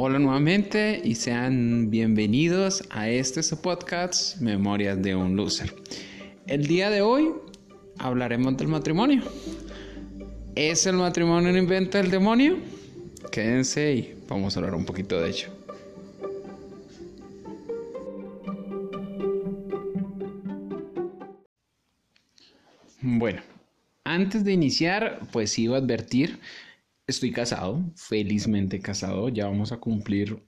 Hola nuevamente y sean bienvenidos a este su podcast Memorias de un Loser. El día de hoy hablaremos del matrimonio. ¿Es el matrimonio un invento del demonio? Quédense y vamos a hablar un poquito de ello. Bueno, antes de iniciar, pues iba a advertir Estoy casado, felizmente casado, ya vamos a cumplir...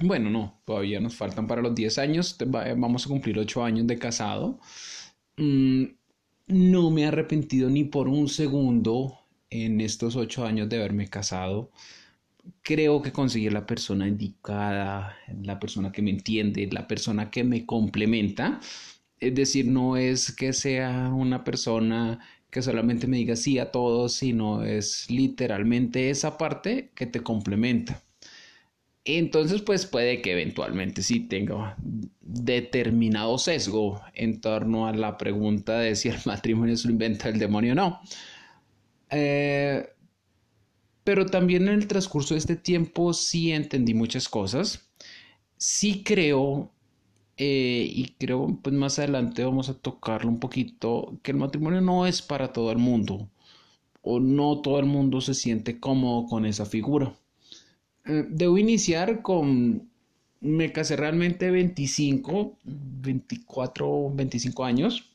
Bueno, no, todavía nos faltan para los 10 años, vamos a cumplir 8 años de casado. Mm, no me he arrepentido ni por un segundo en estos 8 años de haberme casado. Creo que conseguí la persona indicada, la persona que me entiende, la persona que me complementa. Es decir, no es que sea una persona que solamente me diga sí a todos, sino es literalmente esa parte que te complementa. Entonces, pues puede que eventualmente sí tenga determinado sesgo en torno a la pregunta de si el matrimonio es un invento del demonio o no. Eh, pero también en el transcurso de este tiempo sí entendí muchas cosas. Sí creo eh, y creo pues más adelante vamos a tocarlo un poquito, que el matrimonio no es para todo el mundo o no todo el mundo se siente cómodo con esa figura. Eh, debo iniciar con, me casé realmente 25, 24, 25 años.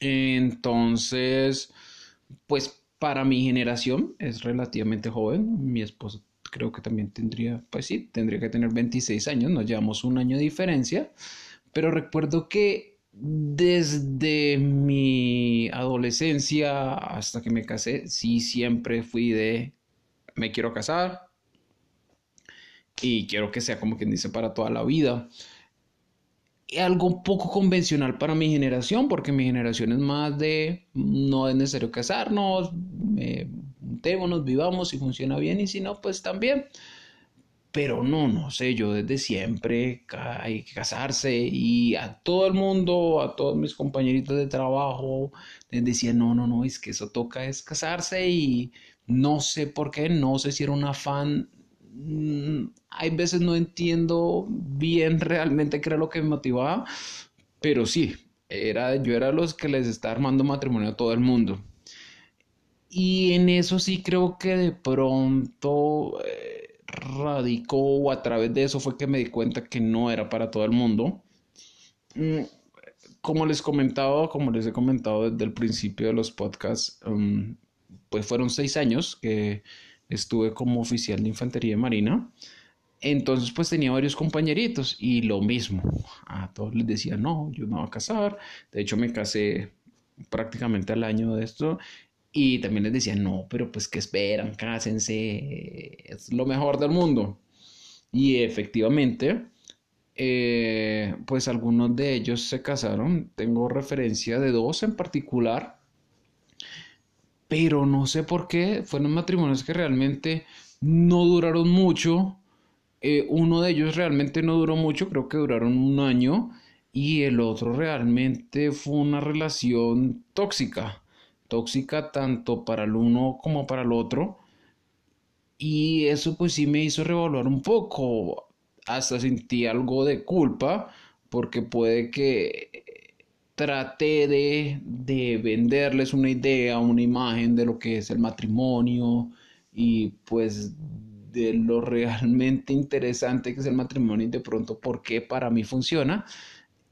Entonces, pues para mi generación es relativamente joven. Mi esposa creo que también tendría, pues sí, tendría que tener 26 años, nos llevamos un año de diferencia, pero recuerdo que desde mi adolescencia hasta que me casé, sí siempre fui de, me quiero casar y quiero que sea como quien dice para toda la vida. Algo poco convencional para mi generación, porque mi generación es más de no es necesario casarnos, juntémonos, vivamos, y funciona bien y si no, pues también. Pero no, no sé, yo desde siempre hay que casarse y a todo el mundo, a todos mis compañeritos de trabajo, les decía, no, no, no, es que eso toca es casarse y no sé por qué, no sé si era un afán, hay veces no entiendo bien realmente qué era lo que me motivaba, pero sí, era, yo era los que les estaba armando matrimonio a todo el mundo. Y en eso sí creo que de pronto eh, radicó o a través de eso fue que me di cuenta que no era para todo el mundo. Mm, como les comentaba, como les he comentado desde el principio de los podcasts, mm, pues fueron seis años que estuve como oficial de infantería de marina. Entonces pues tenía varios compañeritos y lo mismo. A todos les decía, no, yo me voy a casar. De hecho me casé prácticamente al año de esto y también les decía, no, pero pues que esperan, cásense, es lo mejor del mundo. Y efectivamente, eh, pues algunos de ellos se casaron. Tengo referencia de dos en particular. Pero no sé por qué. Fueron matrimonios que realmente no duraron mucho. Eh, uno de ellos realmente no duró mucho, creo que duraron un año. Y el otro realmente fue una relación tóxica tóxica tanto para el uno como para el otro. Y eso pues sí me hizo revaluar un poco. Hasta sentí algo de culpa porque puede que traté de, de venderles una idea, una imagen de lo que es el matrimonio y pues de lo realmente interesante que es el matrimonio y de pronto por qué para mí funciona.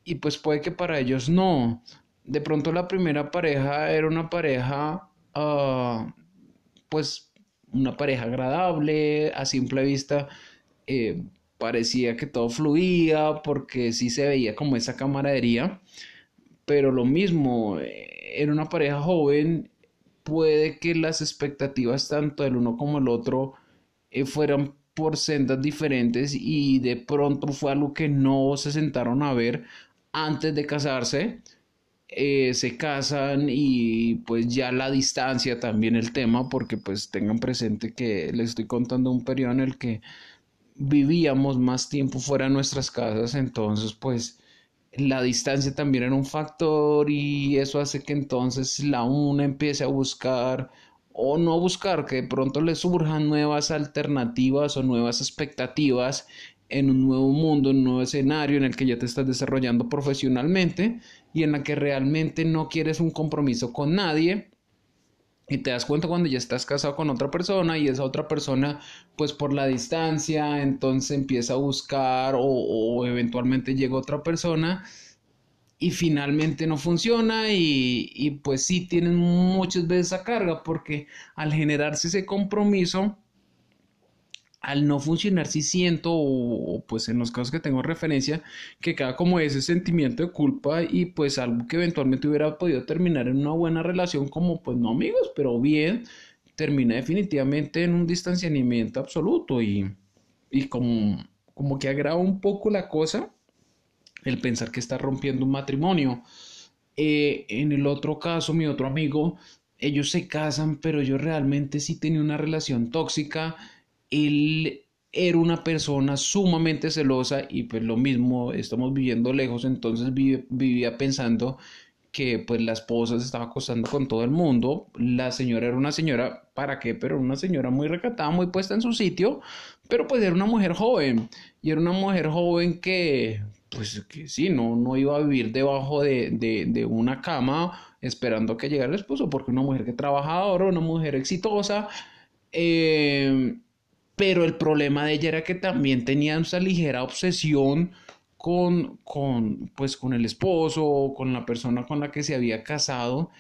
Y pues puede que para ellos no. De pronto la primera pareja era una pareja, ah, pues una pareja agradable, a simple vista eh, parecía que todo fluía porque sí se veía como esa camaradería, pero lo mismo, eh, era una pareja joven, puede que las expectativas tanto del uno como el otro eh, fueran por sendas diferentes y de pronto fue algo que no se sentaron a ver antes de casarse eh, se casan y pues ya la distancia también el tema porque pues tengan presente que les estoy contando un periodo en el que vivíamos más tiempo fuera de nuestras casas entonces pues la distancia también era un factor y eso hace que entonces la una empiece a buscar o no buscar que de pronto le surjan nuevas alternativas o nuevas expectativas en un nuevo mundo, en un nuevo escenario en el que ya te estás desarrollando profesionalmente y en la que realmente no quieres un compromiso con nadie y te das cuenta cuando ya estás casado con otra persona y esa otra persona pues por la distancia entonces empieza a buscar o, o eventualmente llega otra persona y finalmente no funciona y, pues sí tienen muchas veces esa carga porque al generarse ese compromiso al no funcionar sí siento o, pues en los casos que tengo referencia que queda como ese sentimiento de culpa y pues algo que eventualmente hubiera podido terminar en una buena relación como pues no amigos pero bien termina definitivamente en un distanciamiento absoluto y, y como, como que agrava un poco la cosa el pensar que está rompiendo un matrimonio. Eh, en el otro caso, mi otro amigo, ellos se casan, pero yo realmente sí tenía una relación tóxica. Él era una persona sumamente celosa y pues lo mismo, estamos viviendo lejos, entonces vivía pensando que pues la esposa se estaba acostando con todo el mundo, la señora era una señora, ¿para qué? Pero una señora muy recatada, muy puesta en su sitio, pero pues era una mujer joven y era una mujer joven que pues que sí, no, no iba a vivir debajo de, de, una cama esperando que llegara el esposo, porque una mujer que trabajadora, una mujer exitosa, eh, pero el problema de ella era que también tenía esa ligera obsesión con, con, pues, con el esposo, con la persona con la que se había casado,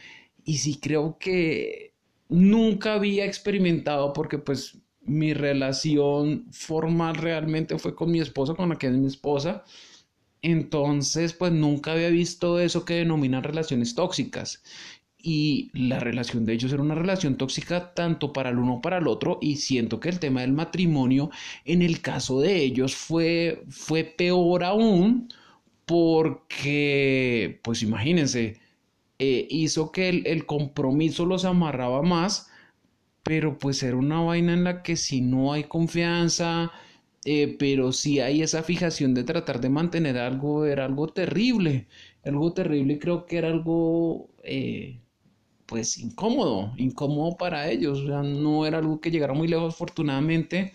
y sí creo que nunca había experimentado, porque pues mi relación formal realmente fue con mi esposa, con la que es mi esposa, entonces, pues nunca había visto eso que denominan relaciones tóxicas. Y la relación de ellos era una relación tóxica tanto para el uno como para el otro. Y siento que el tema del matrimonio, en el caso de ellos, fue, fue peor aún porque, pues imagínense, eh, hizo que el, el compromiso los amarraba más, pero pues era una vaina en la que si no hay confianza, eh, pero si hay esa fijación de tratar de mantener algo, era algo terrible, algo terrible y creo que era algo, eh, pues, incómodo, incómodo para ellos, o sea, no era algo que llegara muy lejos, afortunadamente,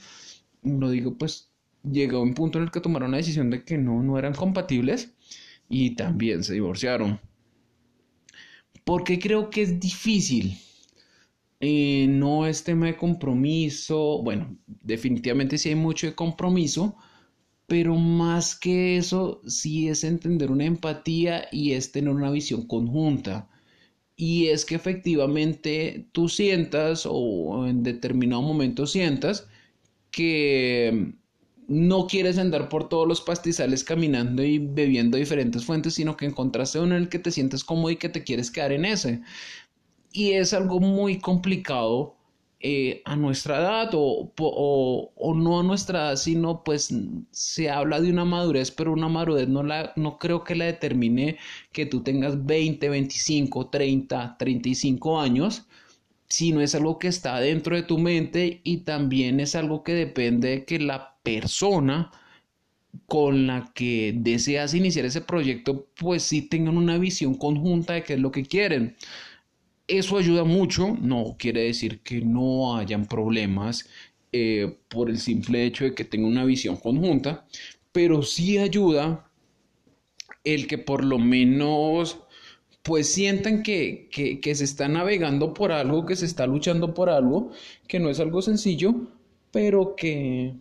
lo digo, pues, llegó un punto en el que tomaron la decisión de que no, no eran compatibles y también se divorciaron. Porque creo que es difícil eh, no es tema de compromiso, bueno, definitivamente sí hay mucho de compromiso, pero más que eso, sí es entender una empatía y es tener una visión conjunta. Y es que efectivamente tú sientas o en determinado momento sientas que no quieres andar por todos los pastizales caminando y bebiendo diferentes fuentes, sino que encontraste uno en el que te sientes cómodo y que te quieres quedar en ese. Y es algo muy complicado eh, a nuestra edad o, o, no a nuestra edad, sino pues se habla de una madurez, pero una madurez no, la, no creo que la determine que tú tengas 20, 25, 30, 35 años, sino es algo que está dentro de tu mente y también es algo que depende de que la persona con la que deseas iniciar ese proyecto, pues sí tengan una visión conjunta de qué es lo que quieren. Eso ayuda mucho, no quiere decir que no hayan problemas eh, por el simple hecho de que tenga una visión conjunta, pero sí ayuda el que por lo menos pues sientan que, que, se está navegando por algo, que se está luchando por algo, que no es algo sencillo, pero que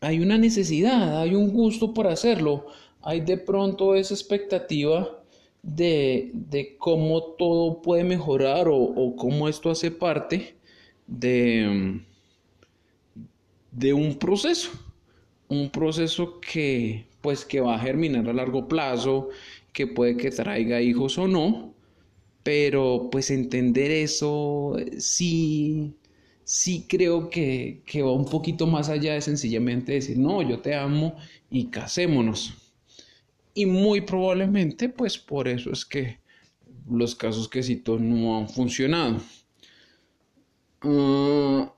hay una necesidad, hay un gusto por hacerlo, hay de pronto esa expectativa de, cómo todo puede mejorar o, cómo esto hace parte de, de un proceso, un proceso que pues que va a germinar a largo plazo, que puede que traiga hijos o no, pero pues entender eso sí, sí creo que, que va un poquito más allá de sencillamente decir, no, yo te amo y casémonos. Y muy probablemente, pues por eso es que los casos que cito no han funcionado. Ah,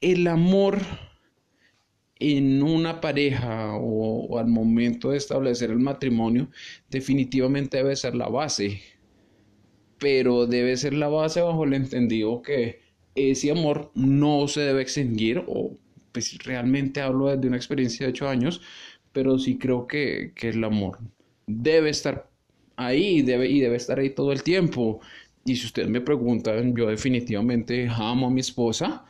el amor en una pareja o, al momento de establecer el matrimonio definitivamente debe ser la base. pero debe ser la base bajo el entendido que ese amor no se debe extinguir, o pues realmente hablo desde una experiencia de ocho años, pero sí creo que, que el amor debe estar ahí debe, y debe estar ahí todo el tiempo. Y si ustedes me preguntan, yo definitivamente amo a mi esposa,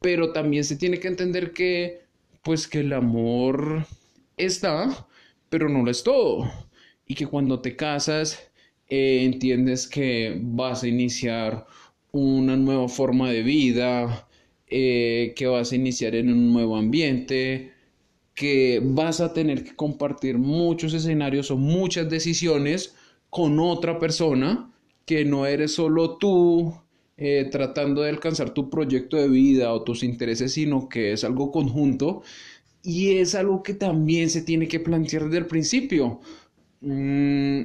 pero también se tiene que entender que, pues que el amor está, pero no lo es todo. Y que cuando te casas, eh, entiendes que vas a iniciar una nueva forma de vida, eh, que vas a iniciar en un nuevo ambiente, que vas a tener que compartir muchos escenarios o muchas decisiones con otra persona, que no eres solo tú eh, tratando de alcanzar tu proyecto de vida o tus intereses, sino que es algo conjunto y es algo que también se tiene que plantear desde el principio. Mm,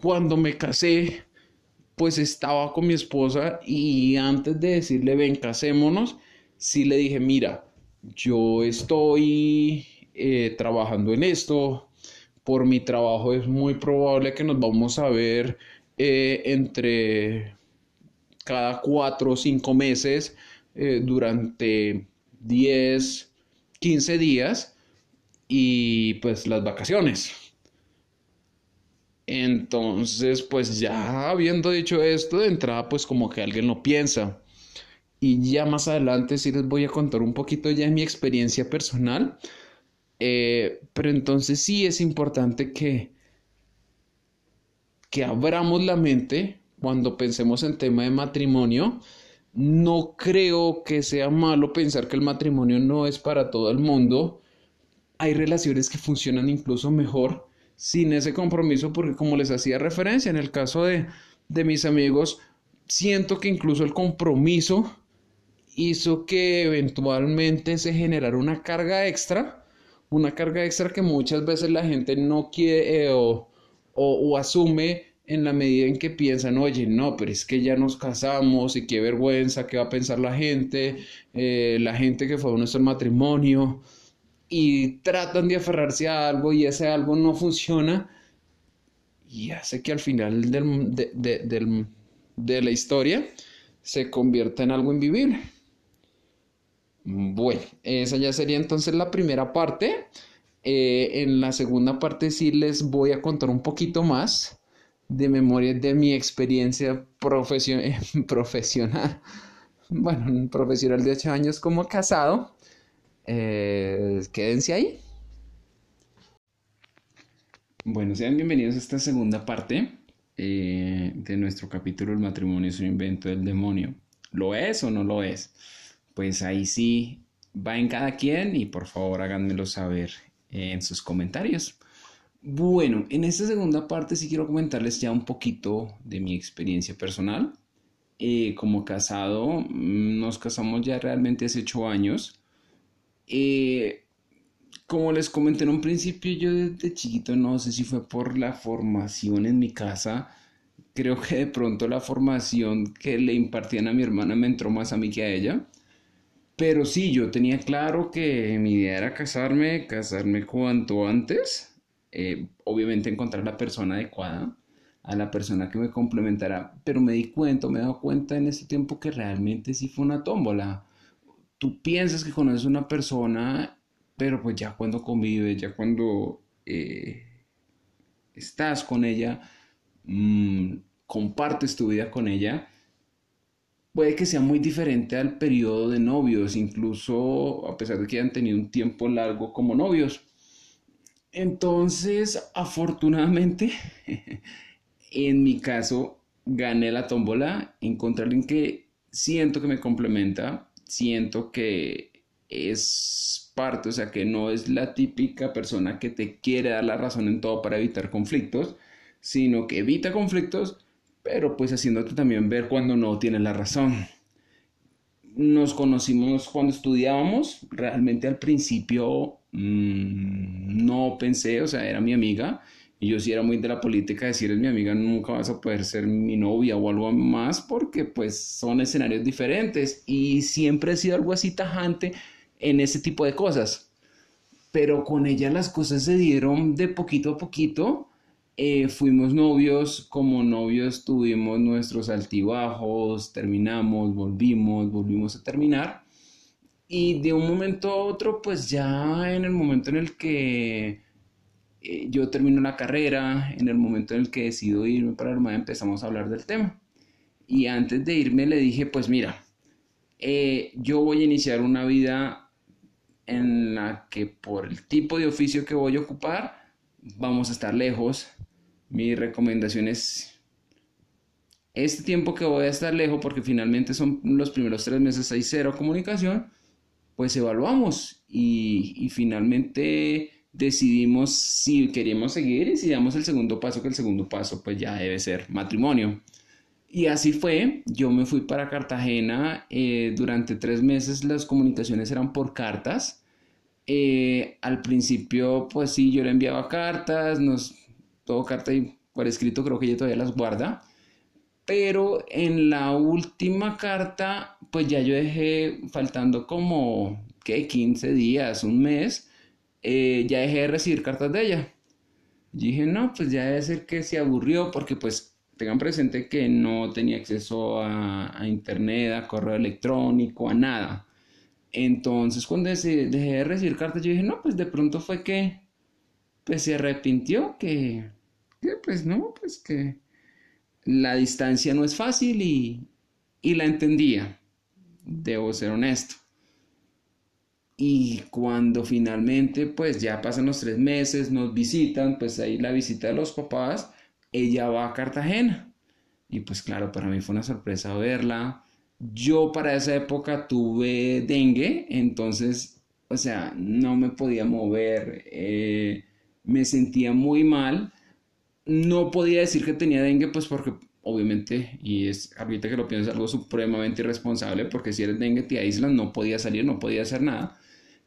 cuando me casé, pues estaba con mi esposa y antes de decirle, ven, casémonos, sí le dije, mira, yo estoy eh, trabajando en esto, por mi trabajo es muy probable que nos vamos a ver eh, entre cada cuatro o cinco meses eh, durante 10, 15 días y pues las vacaciones. Entonces, pues ya habiendo dicho esto, de entrada, pues como que alguien lo piensa. Y ya más adelante sí les voy a contar un poquito ya de mi experiencia personal. Eh, pero entonces sí es importante que, que abramos la mente cuando pensemos en tema de matrimonio. No creo que sea malo pensar que el matrimonio no es para todo el mundo. Hay relaciones que funcionan incluso mejor sin ese compromiso porque como les hacía referencia en el caso de, de mis amigos, siento que incluso el compromiso hizo que eventualmente se generara una carga extra, una carga extra que muchas veces la gente no quiere eh, o, o, asume en la medida en que piensan, oye, no, pero es que ya nos casamos y qué vergüenza, qué va a pensar la gente, eh, la gente que fue a nuestro matrimonio, y tratan de aferrarse a algo y ese algo no funciona, y hace que al final del, de, de la historia se convierta en algo invivible. Bueno, esa ya sería entonces la primera parte. Eh, en la segunda parte sí les voy a contar un poquito más de memoria de mi experiencia profesional. Bueno, un profesional de 8 años como casado. Eh, quédense ahí. Bueno, sean bienvenidos a esta segunda parte eh, de nuestro capítulo El matrimonio es un invento del demonio. ¿Lo es o no lo es? Pues ahí sí va en cada quien y por favor háganmelo saber en sus comentarios. Bueno, en esta segunda parte sí quiero comentarles ya un poquito de mi experiencia personal. Eh, como casado, mm, nos casamos ya realmente hace ocho años. Eh, como les comenté en un principio, yo desde chiquito no sé si fue por la formación en mi casa. Creo que de pronto la formación que le impartían a mi hermana me entró más a mí que a ella. Pero sí, yo tenía claro que mi idea era casarme, casarme cuanto antes. Eh, obviamente encontrar la persona adecuada, a la persona que me complementara. Pero me di cuenta, me he dado cuenta en ese tiempo que realmente sí fue una tómbola. Tú piensas que conoces una persona, pero pues ya cuando convives, ya cuando eh, estás con ella, mm, compartes tu vida con ella, puede que sea muy diferente al periodo de novios, incluso a pesar de que hayan tenido un tiempo largo como novios. Entonces, afortunadamente, en mi caso, gané la tómbola, encontré a alguien que siento que me complementa, siento que es parte, o sea, que no es la típica persona que te quiere dar la razón en todo para evitar conflictos, sino que evita conflictos pero pues haciéndote también ver cuando no tienes la razón. Nos conocimos cuando estudiábamos, realmente al principio mm, no pensé, o sea, era mi amiga, y yo sí era muy de la política, decir es mi amiga, nunca vas a poder ser mi novia o algo más, porque pues son escenarios diferentes, y siempre he sido algo así tajante en ese tipo de cosas. Pero con ella las cosas se dieron de poquito a poquito, Eh, fuimos novios, como novios tuvimos nuestros altibajos, terminamos, volvimos, volvimos a terminar. Y de un momento a otro, pues ya en el momento en el que eh, yo termino la carrera, en el momento en el que decido irme para Armada, empezamos a hablar del tema. Y antes de irme le dije, pues mira, eh, yo voy a iniciar una vida en la que por el tipo de oficio que voy a ocupar, vamos a estar lejos. Mi recomendación es este tiempo que voy a estar lejos, porque finalmente son los primeros tres meses, hay cero comunicación, pues evaluamos y, finalmente decidimos si queríamos seguir y si damos el segundo paso, que el segundo paso pues ya debe ser matrimonio. Y así fue, yo me fui para Cartagena, eh, durante tres meses las comunicaciones eran por cartas. Eh, al principio, pues sí, yo le enviaba cartas, nos, todo carta y por escrito, creo que ella todavía las guarda. Pero en la última carta, pues ya yo dejé faltando como, ¿qué? 15 días, un mes, eh, ya dejé de recibir cartas de ella. dije, no, pues ya debe ser que se aburrió porque pues tengan presente que no tenía acceso a, internet, a correo electrónico, a nada. Entonces, cuando dejé de recibir cartas, yo dije, no, pues de pronto fue que, pues se arrepintió, que, que pues no, pues que la distancia no es fácil y, y la entendía, debo ser honesto. Y cuando finalmente, pues ya pasan los tres meses, nos visitan, pues ahí la visita de los papás, ella va a Cartagena. Y pues claro, para mí fue una sorpresa verla. Yo para esa época tuve dengue, entonces, o sea, no me podía mover, eh, me sentía muy mal. No podía decir que tenía dengue, pues porque obviamente, y es ahorita que lo pienso, es algo supremamente irresponsable, porque si eres dengue te aíslan, no podía salir, no podía hacer nada.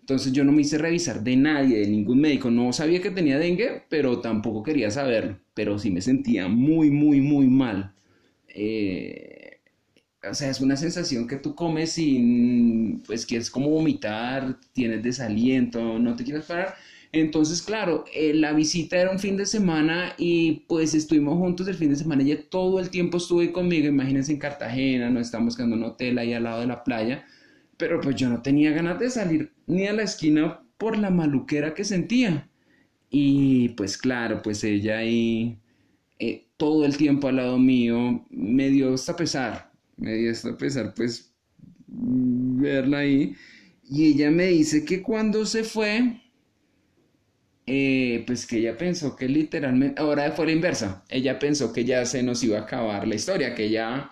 Entonces yo no me hice revisar de nadie, de ningún médico. No sabía que tenía dengue, pero tampoco quería saberlo. Pero sí me sentía muy, muy, muy mal. Eh, o sea, es una sensación que tú comes y pues quieres como vomitar, tienes desaliento, no te quieres parar. Entonces, claro, eh, la visita era un fin de semana y pues estuvimos juntos el fin de semana. Ella todo el tiempo estuvo ahí conmigo. Imagínense en Cartagena, nos estamos quedando en un hotel ahí al lado de la playa pero pues yo no tenía ganas de salir ni a la esquina por la maluquera que sentía. Y pues claro, pues ella ahí eh, todo el tiempo al lado mío me dio hasta pesar, me dio hasta pesar pues verla ahí. Y ella me dice que cuando se fue, eh, pues que ella pensó que literalmente, ahora fue la inversa, ella pensó que ya se nos iba a acabar la historia, que ya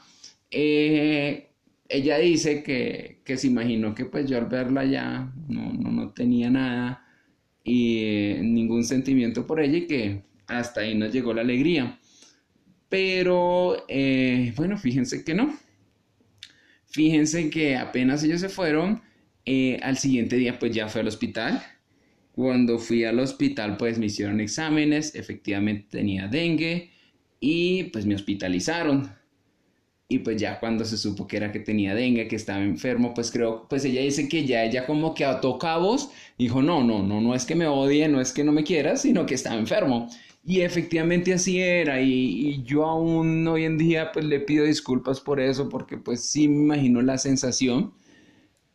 eh, ella dice que, se imaginó que pues yo al verla ya no, no, tenía nada y eh, ningún sentimiento por ella y que hasta ahí nos llegó la alegría. Pero bueno, fíjense que no. Fíjense que apenas ellos se fueron, al siguiente día pues ya fue al hospital. Cuando fui al hospital pues me hicieron exámenes, efectivamente tenía dengue y pues me hospitalizaron y pues ya cuando se supo que era que tenía dengue, que estaba enfermo, pues creo, pues ella dice que ya ella como que ató cabos, dijo, no, no, no, no es que me odie, no es que no me quiera, sino que estaba enfermo. Y efectivamente así era, y, yo aún hoy en día pues le pido disculpas por eso, porque pues sí me imagino la sensación.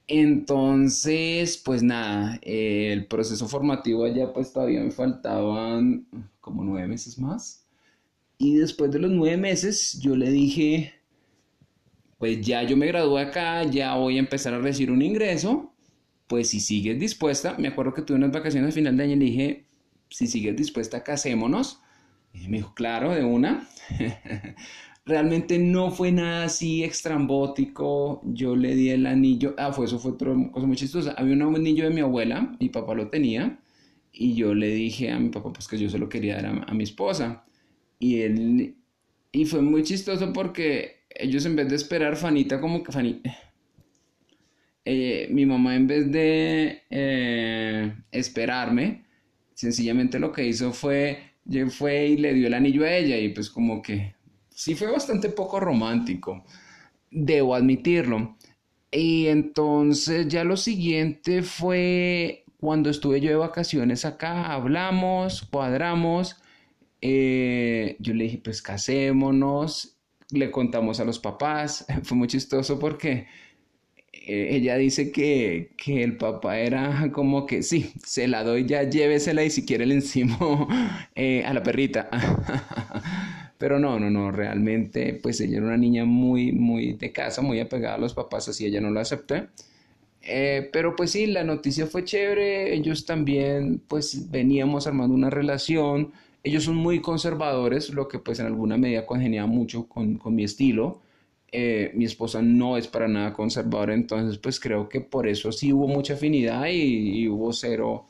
Entonces, pues nada, el proceso formativo allá pues todavía me faltaban como nueve meses más. Y después de los nueve meses yo le dije, pues ya yo me gradué acá, ya voy a empezar a recibir un ingreso, pues si sigues dispuesta, me acuerdo que tuve unas vacaciones a final de año y le dije, si sigues dispuesta, casémonos. Y me dijo, claro, de una. Realmente no fue nada así extrambótico. Yo le di el anillo. Ah, fue eso, fue otra cosa muy chistosa. Había un anillo de mi abuela, mi papá lo tenía. Y yo le dije a mi papá, pues que yo se lo quería dar a, mi esposa. Y él. Y fue muy chistoso porque ellos en vez de esperar, Fanita como que. Eh, mi mamá en vez de eh, esperarme, sencillamente lo que hizo fue, fue y le dio el anillo a ella y pues como que sí fue bastante poco romántico, debo admitirlo. Y entonces ya lo siguiente fue cuando estuve yo de vacaciones acá, hablamos, cuadramos Eh, yo le dije, pues casémonos, le contamos a los papás, fue muy chistoso porque eh, ella dice que, que, el papá era como que sí, se la doy ya, llévesela y si quiere le encimo eh, a la perrita. Pero no, no, no, realmente pues ella era una niña muy, muy de casa, muy apegada a los papás, así ella no lo acepté. Eh, pero pues sí, la noticia fue chévere, ellos también pues veníamos armando una relación, ellos son muy conservadores, lo que pues en alguna medida congenia mucho con, con mi estilo. Eh, mi esposa no es para nada conservadora, entonces pues creo que por eso sí hubo mucha afinidad y, hubo cero,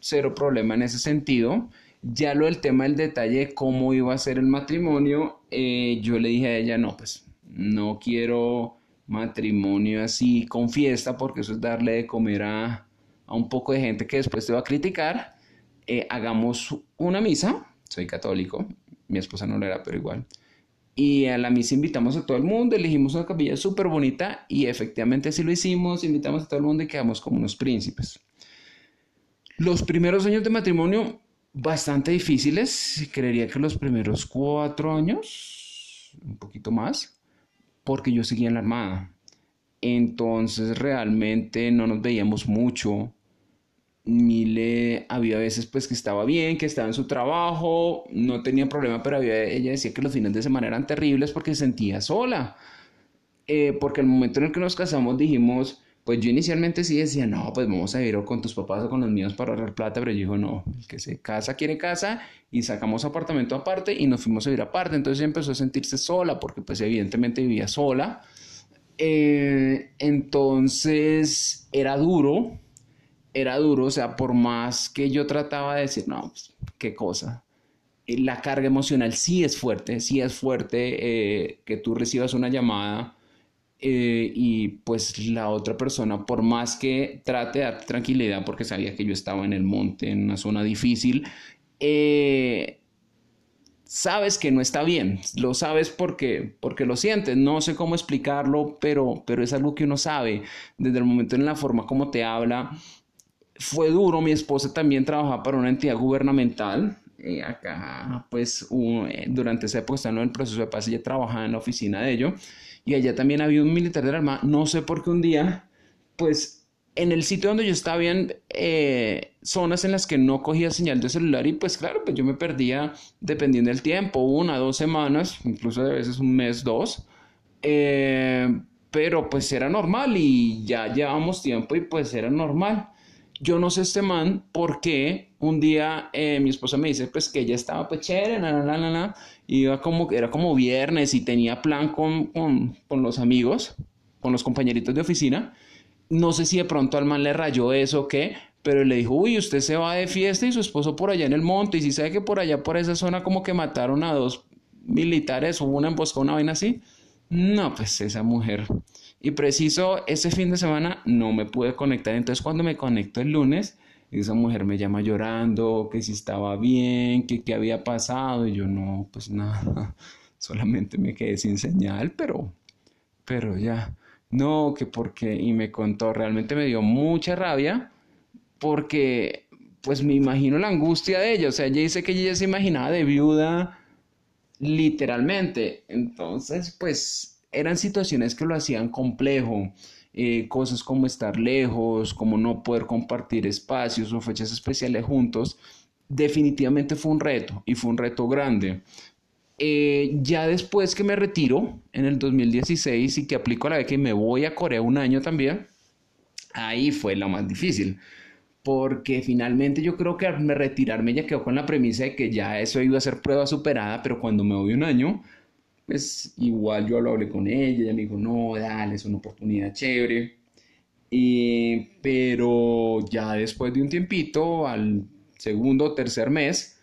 cero problema en ese sentido. Ya lo del tema del detalle de cómo iba a ser el matrimonio, eh, yo le dije a ella, no, pues no quiero matrimonio así con fiesta porque eso es darle de comer a, a un poco de gente que después te va a criticar. Eh, hagamos una misa, soy católico, mi esposa no lo era, pero igual y a la misa invitamos a todo el mundo, elegimos una capilla súper bonita y efectivamente así lo hicimos, invitamos a todo el mundo y quedamos como unos príncipes. Los primeros años de matrimonio bastante difíciles, creería que los primeros cuatro años, un poquito más, porque yo seguía en la armada. Entonces realmente no nos veíamos mucho, Mile había veces pues que estaba bien, que estaba en su trabajo, no tenía problema, pero ella decía que los fines de semana eran terribles porque se sentía sola. Eh, porque el momento en el que nos casamos dijimos, pues yo inicialmente sí decía, no, pues vamos a ir con tus papás o con los míos para ahorrar plata, pero yo digo, no, el que se casa quiere casa y sacamos apartamento aparte y nos fuimos a vivir aparte. Entonces empezó a sentirse sola porque pues evidentemente vivía sola. Eh, entonces era duro era duro, o sea, por más que yo trataba de decir, no, pues, qué cosa. Eh, la carga emocional sí es fuerte, sí es fuerte eh, que tú recibas una llamada eh, y pues la otra persona, por más que trate de darte tranquilidad, porque sabía que yo estaba en el monte, en una zona difícil, sabes que no está bien, lo sabes porque, porque lo sientes, no sé cómo explicarlo, pero, pero es algo que uno sabe desde el momento en la forma como te habla, fue duro, mi esposa también trabajaba para una entidad gubernamental. Eh, acá, pues, eh, durante esa época, estando en el proceso de paz, ella trabajaba en la oficina de ello. Y allá también había un militar de la Armada. No sé por qué un día, pues, en el sitio donde yo estaba, habían eh, zonas en las que no cogía señal de celular. Y pues, claro, pues yo me perdía dependiendo del tiempo, una, dos semanas, incluso a veces un mes, dos. pero pues era normal y ya llevamos tiempo y pues era normal yo no sé este man por qué un día eh, mi esposa me dice pues que ella estaba pues chévere, la, iba como, era como viernes y tenía plan con, con, con, los amigos, con los compañeritos de oficina. No sé si de pronto al man le rayó eso o qué, pero le dijo, uy, usted se va de fiesta y su esposo por allá en el monte, y si sabe que por allá, por esa zona, como que mataron a dos militares, hubo una emboscada, una vaina así. No, pues esa mujer y preciso, ese fin de semana no me pude conectar. Entonces cuando me conecto el lunes, esa mujer me llama llorando, que si estaba bien, que qué había pasado. Y yo no, pues nada, solamente me quedé sin señal, pero, pero ya. No, que porque, y me contó, realmente me dio mucha rabia porque pues me imagino la angustia de ella, o sea, ella dice que ella se imaginaba de viuda literalmente, entonces pues eran situaciones que lo hacían complejo. Eh, cosas como estar lejos, como no poder compartir espacios o fechas especiales juntos, definitivamente fue un reto y fue un reto grande. Eh, ya después que me retiro en el 2016 y que aplico la beca y me voy a Corea un año también, ahí fue lo más difícil. Porque finalmente yo creo que al retirarme ya quedó con la premisa de que ya eso iba a ser prueba superada, pero cuando me voy un año, pues igual yo lo hablé con ella, ella me dijo, no, dale, es una oportunidad chévere. Y, pero ya después de un tiempito, al segundo o tercer mes,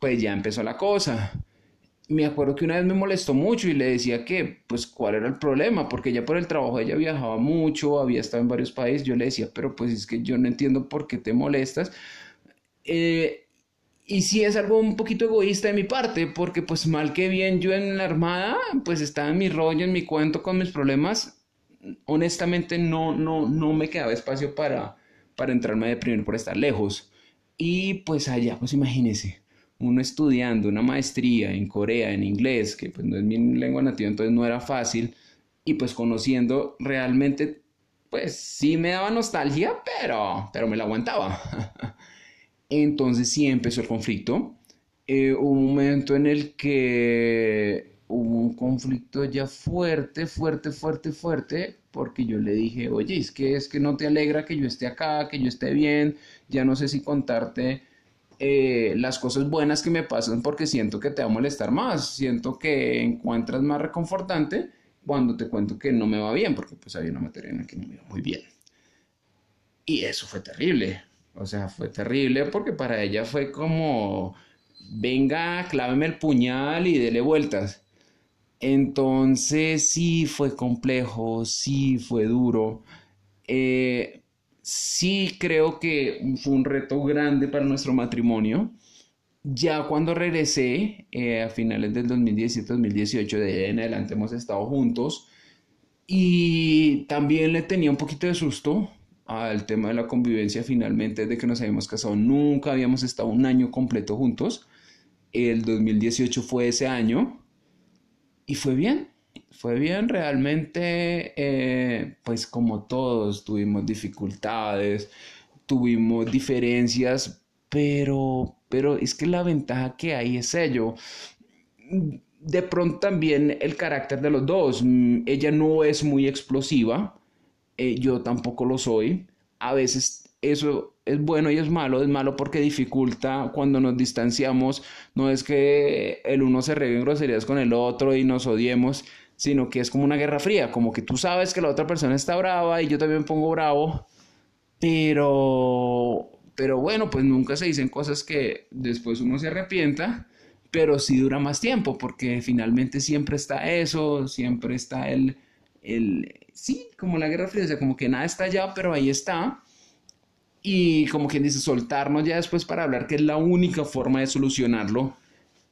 pues ya empezó la cosa. Me acuerdo que una vez me molestó mucho y le decía que, pues, cuál era el problema, porque ya por el trabajo ella viajaba mucho, había estado en varios países. Yo le decía, pero pues es que yo no entiendo por qué te molestas. Eh, y sí es algo un poquito egoísta de mi parte, porque pues mal que bien yo en la armada, pues estaba en mi rollo, en mi cuento con mis problemas. Honestamente no, no, no me quedaba espacio para, para entrarme a deprimir por estar lejos. Y pues allá, pues imagínese, uno estudiando una maestría en Corea, en inglés, que pues no es mi lengua nativa, entonces no era fácil, y pues conociendo realmente, pues sí me daba nostalgia, pero, pero me la aguantaba. entonces sí empezó el conflicto. Eh, hubo un momento en el que hubo un conflicto ya fuerte, fuerte, fuerte, fuerte, porque yo le dije, oye, es que es que no te alegra que yo esté acá, que yo esté bien, ya no sé si contarte eh, las cosas buenas que me pasan porque siento que te va a molestar más, siento que encuentras más reconfortante cuando te cuento que no me va bien, porque pues había una materia en la que no me iba muy bien. Y eso fue terrible, o sea, fue terrible porque para ella fue como, venga, cláveme el puñal y dele vueltas. Entonces sí fue complejo, sí fue duro. Eh, sí creo que fue un reto grande para nuestro matrimonio. Ya cuando regresé, eh, a finales del 2017-2018, de ahí en adelante hemos estado juntos. Y también le tenía un poquito de susto al tema de la convivencia finalmente desde que nos habíamos casado. Nunca habíamos estado un año completo juntos. El 2018 fue ese año y fue bien, fue bien realmente, eh, pues como todos tuvimos dificultades, tuvimos diferencias, pero, pero es que la ventaja que hay es ello. De pronto también el carácter de los dos. Ella no es muy explosiva, eh, yo tampoco lo soy. A veces eso es bueno y es malo. Es malo porque dificulta cuando nos distanciamos. No es que el uno se regue en groserías con el otro y nos odiemos, sino que es como una guerra fría. Como que tú sabes que la otra persona está brava y yo también pongo bravo. Pero, pero bueno, pues nunca se dicen cosas que después uno se arrepienta. Pero sí dura más tiempo porque finalmente siempre está eso, siempre está el, sí, como la guerra fría, o sea, como que nada está allá, pero ahí está. Y como quien dice, soltarnos ya después para hablar que es la única forma de solucionarlo,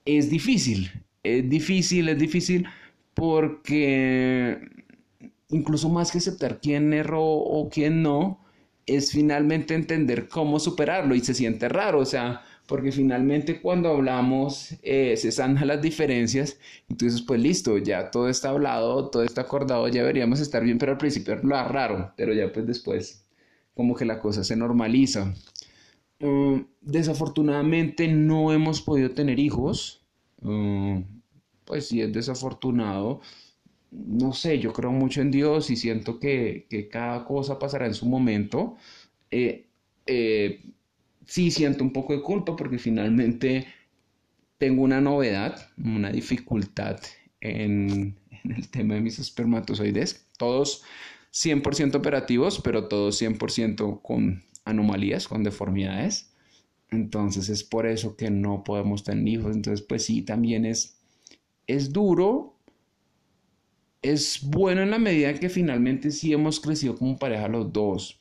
es difícil, es difícil, es difícil porque incluso más que aceptar quién erró o quién no, es finalmente entender cómo superarlo y se siente raro, o sea, porque finalmente cuando hablamos eh, se sanan las diferencias, entonces pues listo, ya todo está hablado, todo está acordado, ya deberíamos estar bien, pero al principio era raro, pero ya pues después como que la cosa se normaliza. Mm, desafortunadamente no hemos podido tener hijos. Mm, pues sí, es desafortunado. No sé, yo creo mucho en Dios y siento que, cada cosa pasará en su momento. Eh, eh, sí siento un poco de culpa porque finalmente tengo una novedad, una dificultad en, el tema de mis espermatozoides. Todos 100% operativos, pero todos 100% con anomalías, con deformidades. Entonces es por eso que no podemos tener hijos. Entonces pues sí, también es, es duro. Es bueno en la medida que finalmente sí hemos crecido como pareja los dos.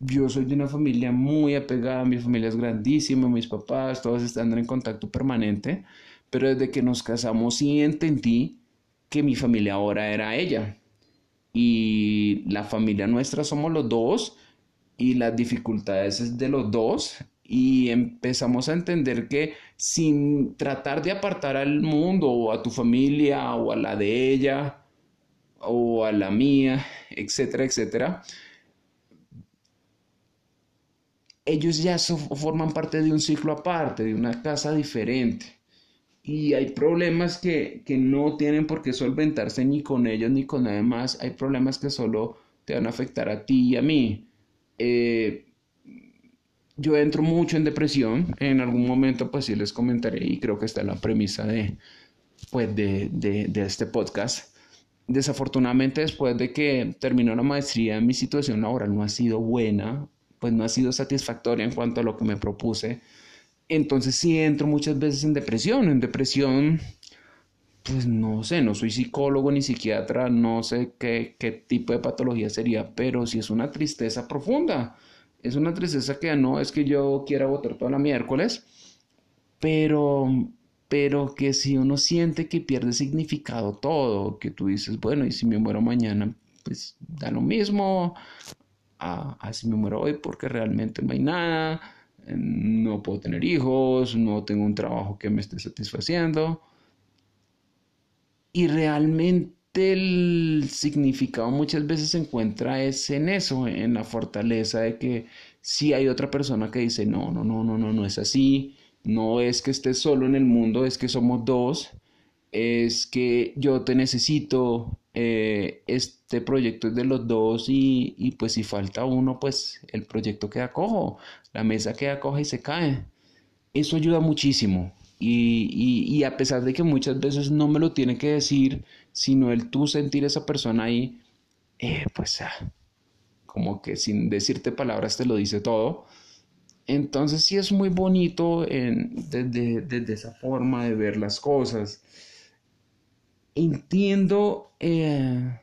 Yo soy de una familia muy apegada, mi familia es grandísima, mis papás, todos están en contacto permanente, pero desde que nos casamos sí entendí que mi familia ahora era ella. Y la familia nuestra somos los dos y las dificultades es de los dos y empezamos a entender que sin tratar de apartar al mundo o a tu familia o a la de ella o a la mía, etcétera, etcétera, ellos ya forman parte de un ciclo aparte, de una casa diferente y hay problemas que, no tienen por qué solventarse ni con ellos ni con nadie más. Hay problemas que solo te van a afectar a ti y a mí. Eh, yo entro mucho en depresión. En algún momento, pues sí les comentaré y creo que está la premisa de, pues, de, de este podcast. Desafortunadamente, después de que terminó la maestría, mi situación laboral no ha sido buena, pues no ha sido satisfactoria en cuanto a lo que me propuse entonces sí entro muchas veces en depresión. En depresión, pues no sé, no soy psicólogo ni psiquiatra, no sé qué, qué tipo de patología sería, pero sí es una tristeza profunda. Es una tristeza que no es que yo quiera votar toda la miércoles, pero, pero que si uno siente que pierde significado todo, que tú dices, bueno, y si me muero mañana, pues da lo mismo a, a me muero hoy porque realmente no hay nada no puedo tener hijos, no tengo un trabajo que me esté satisfaciendo. Y realmente el significado muchas veces se encuentra es en eso, en la fortaleza de que si hay otra persona que dice, no, no, no, no, no, no es así, no es que estés solo en el mundo, es que somos dos, es que yo te necesito, eh, este proyecto es de los dos y, pues si falta uno, pues el proyecto queda cojo, la mesa queda coja y se cae. Eso ayuda muchísimo. Y, a pesar de que muchas veces no me lo tiene que decir, sino el tú sentir esa persona ahí, eh, pues ah, como que sin decirte palabras te lo dice todo. Entonces sí es muy bonito desde, esa forma de ver las cosas. Entiendo eh,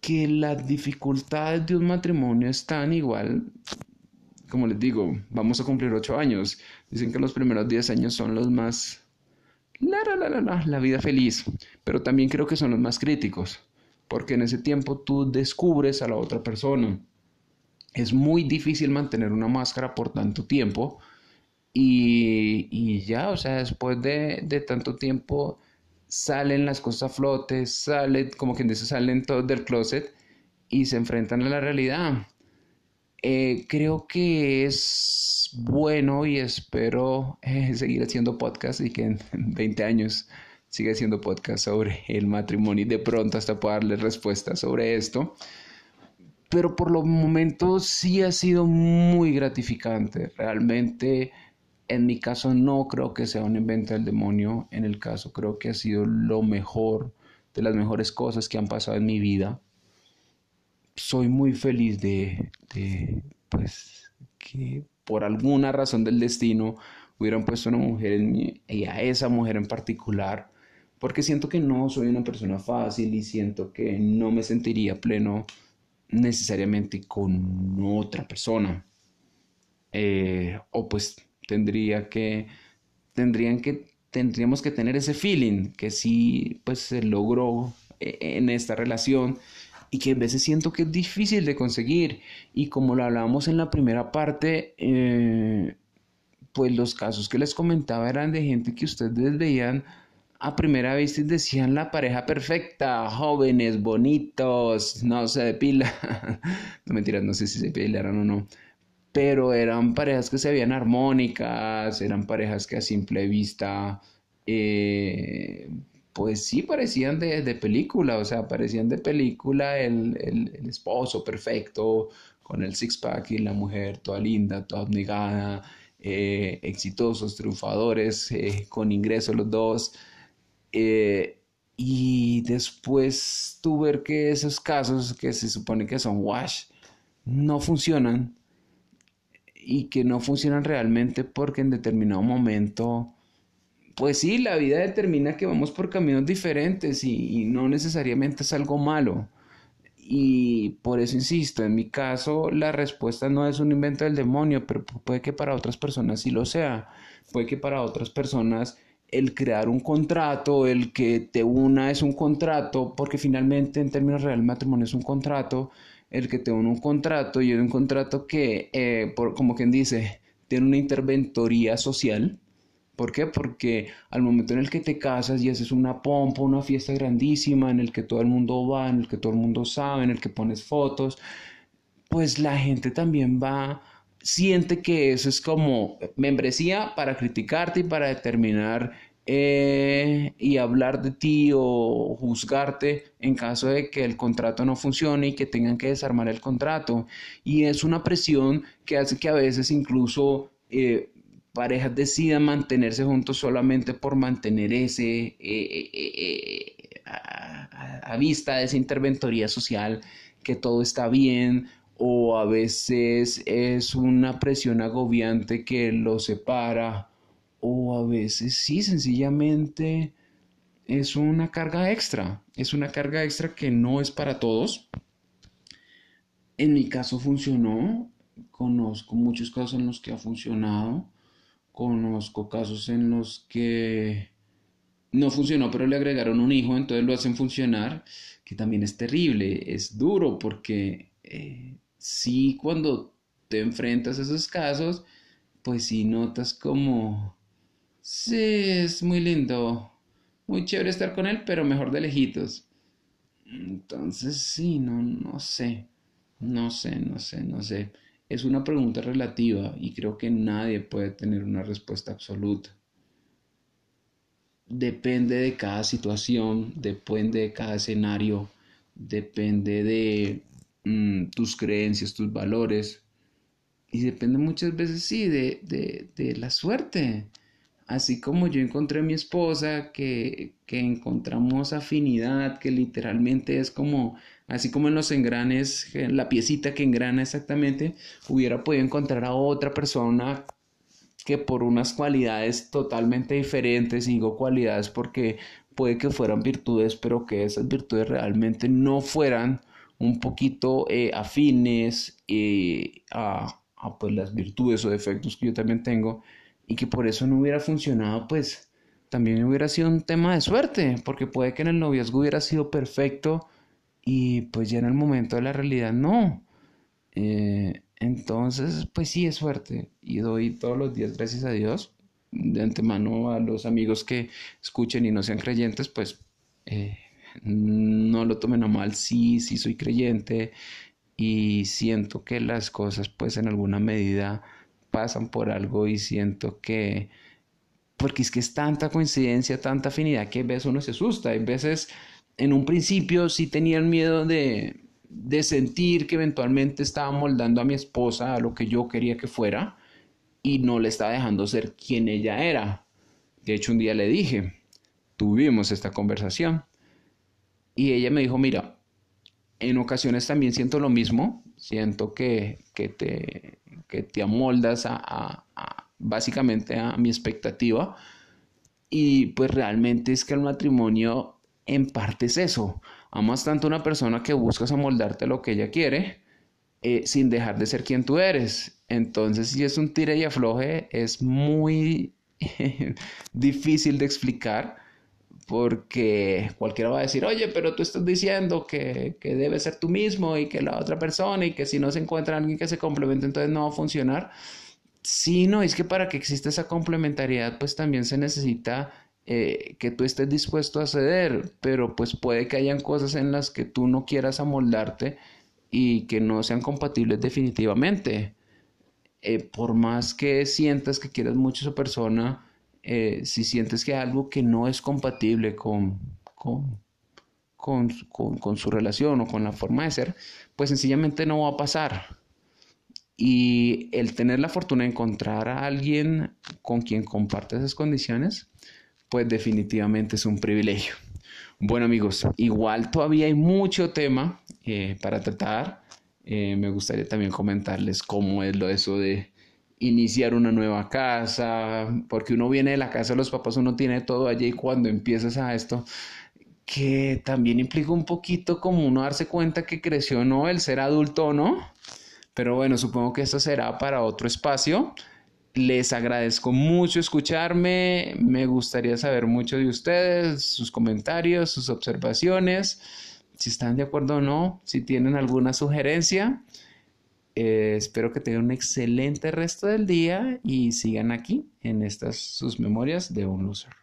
que las dificultades de un matrimonio están igual, como les digo, vamos a cumplir ocho años. Dicen que los primeros diez años son los más... La, la, la, la, la vida feliz, pero también creo que son los más críticos, porque en ese tiempo tú descubres a la otra persona es muy difícil mantener una máscara por tanto tiempo y, ya, o sea, después de, tanto tiempo salen las cosas a flote, salen, como quien dice, salen todos del closet y se enfrentan a la realidad. Eh, creo que es bueno y espero eh, seguir haciendo podcast y que en 20 años siga haciendo podcast sobre el matrimonio y de pronto hasta pueda darle respuesta sobre esto pero por los momentos sí ha sido muy gratificante. Realmente, en mi caso, no creo que sea un invento del demonio. En el caso, creo que ha sido lo mejor, de las mejores cosas que han pasado en mi vida. Soy muy feliz de, de pues, que por alguna razón del destino hubieran puesto una mujer en mí, y a esa mujer en particular, porque siento que no soy una persona fácil y siento que no me sentiría pleno necesariamente con otra persona. Eh, o pues tendría que, tendrían que, tendríamos que tener ese feeling que sí, pues se logró eh, en esta relación y que a veces siento que es difícil de conseguir. Y como lo hablábamos en la primera parte, eh, pues los casos que les comentaba eran de gente que ustedes veían a primera vista decían la pareja perfecta, jóvenes, bonitos, no se depila. no mentiras, no sé si se depilaron o no. Pero eran parejas que se veían armónicas, eran parejas que a simple vista, eh, pues sí parecían de, película, o sea, parecían de película el, esposo perfecto, con el six-pack y la mujer toda linda, toda abnegada, eh, exitosos, triunfadores, eh, con ingresos los dos. Y después tú ver que esos casos que se supone que son wash no funcionan y que no funcionan realmente porque en determinado momento, pues sí, la vida determina que vamos por caminos diferentes y, no necesariamente es algo malo. Y por eso insisto, en mi caso la respuesta no es un invento del demonio, pero puede que para otras personas sí lo sea. Puede que para otras personas el crear un contrato, el que te una es un contrato, porque finalmente en términos reales matrimonio es un contrato, el que te une un contrato y es un contrato que, eh, por, como quien dice, tiene una interventoría social. ¿Por qué? Porque al momento en el que te casas y haces una pompa, una fiesta grandísima, en el que todo el mundo va, en el que todo el mundo sabe, en el que pones fotos, pues la gente también va siente que eso es como membresía para criticarte y para determinar eh, y hablar de ti o juzgarte en caso de que el contrato no funcione y que tengan que desarmar el contrato. Y es una presión que hace que a veces incluso eh, parejas decidan mantenerse juntos solamente por mantener ese eh, a, a vista de esa interventoría social que todo está bien o a veces es una presión agobiante que lo separa o a veces sí, sencillamente es una carga extra, es una carga extra que no es para todos. En mi caso funcionó, conozco muchos casos en los que ha funcionado, conozco casos en los que no funcionó, pero le agregaron un hijo, entonces lo hacen funcionar, que también es terrible, es duro porque eh, sí cuando te enfrentas a esos casos, pues sí notas como, sí, es muy lindo, muy chévere estar con él, pero mejor de lejitos. Entonces, sí, no, no sé, no sé, no sé, no sé. Es una pregunta relativa y creo que nadie puede tener una respuesta absoluta. Depende de cada situación, depende de cada escenario, depende de mm, tus creencias, tus valores y depende muchas veces, sí, de, de la suerte así como yo encontré a mi esposa, que, que, encontramos afinidad, que literalmente es como, así como en los engranes, la piecita que engrana exactamente, hubiera podido encontrar a otra persona que por unas cualidades totalmente diferentes, digo cualidades porque puede que fueran virtudes, pero que esas virtudes realmente no fueran un poquito eh, afines eh, a, a pues, las virtudes o defectos que yo también tengo y que por eso no hubiera funcionado, pues también hubiera sido un tema de suerte, porque puede que en el noviazgo hubiera sido perfecto y pues ya en el momento de la realidad no. Eh, entonces, pues sí es suerte y doy todos los días gracias a Dios. De antemano a los amigos que escuchen y no sean creyentes, pues eh, no lo tomen a mal, sí, sí soy creyente y siento que las cosas pues en alguna medida pasan por algo y siento que, porque es que es tanta coincidencia, tanta afinidad que a veces uno se asusta. Hay veces, en un principio sí tenía el miedo de, de sentir que eventualmente estaba moldando a mi esposa a lo que yo quería que fuera y no le estaba dejando ser quien ella era. De hecho, un día le dije, tuvimos esta conversación y ella me dijo, mira, en ocasiones también siento lo mismo, siento que, que te que te amoldas a, básicamente a mi expectativa. Y pues realmente es que el matrimonio en parte es eso. Amas tanto a una persona que buscas amoldarte a lo que ella quiere eh, sin dejar de ser quien tú eres. Entonces, si es un tire y afloje, es muy difícil de explicar porque cualquiera va a decir, oye, pero tú estás diciendo que, que debes ser tú mismo y que la otra persona y que si no se encuentra alguien que se complemente, entonces no va a funcionar. Sí, no, es que para que exista esa complementariedad, pues también se necesita eh, que tú estés dispuesto a ceder, pero pues puede que hayan cosas en las que tú no quieras amoldarte y que no sean compatibles definitivamente. Eh, por más que sientas que quieres mucho a esa persona, eh, si sientes que algo que no es compatible con, con, con, su relación o con la forma de ser, pues sencillamente no va a pasar. Y el tener la fortuna de encontrar a alguien con quien comparte esas condiciones, pues definitivamente es un privilegio. Bueno amigos, igual todavía hay mucho tema eh, para tratar. Eh, me gustaría también comentarles cómo es lo eso de iniciar una nueva casa, porque uno viene de la casa de los papás, uno tiene todo allí y cuando empiezas a esto, que también implica un poquito como uno darse cuenta que creció no el ser adulto o no. Pero bueno, supongo que esto será para otro espacio. Les agradezco mucho escucharme, me gustaría saber mucho de ustedes, sus comentarios, sus observaciones, si están de acuerdo o no, si tienen alguna sugerencia. Eh, espero que tengan un excelente resto del día y sigan aquí en estas sus memorias de un loser.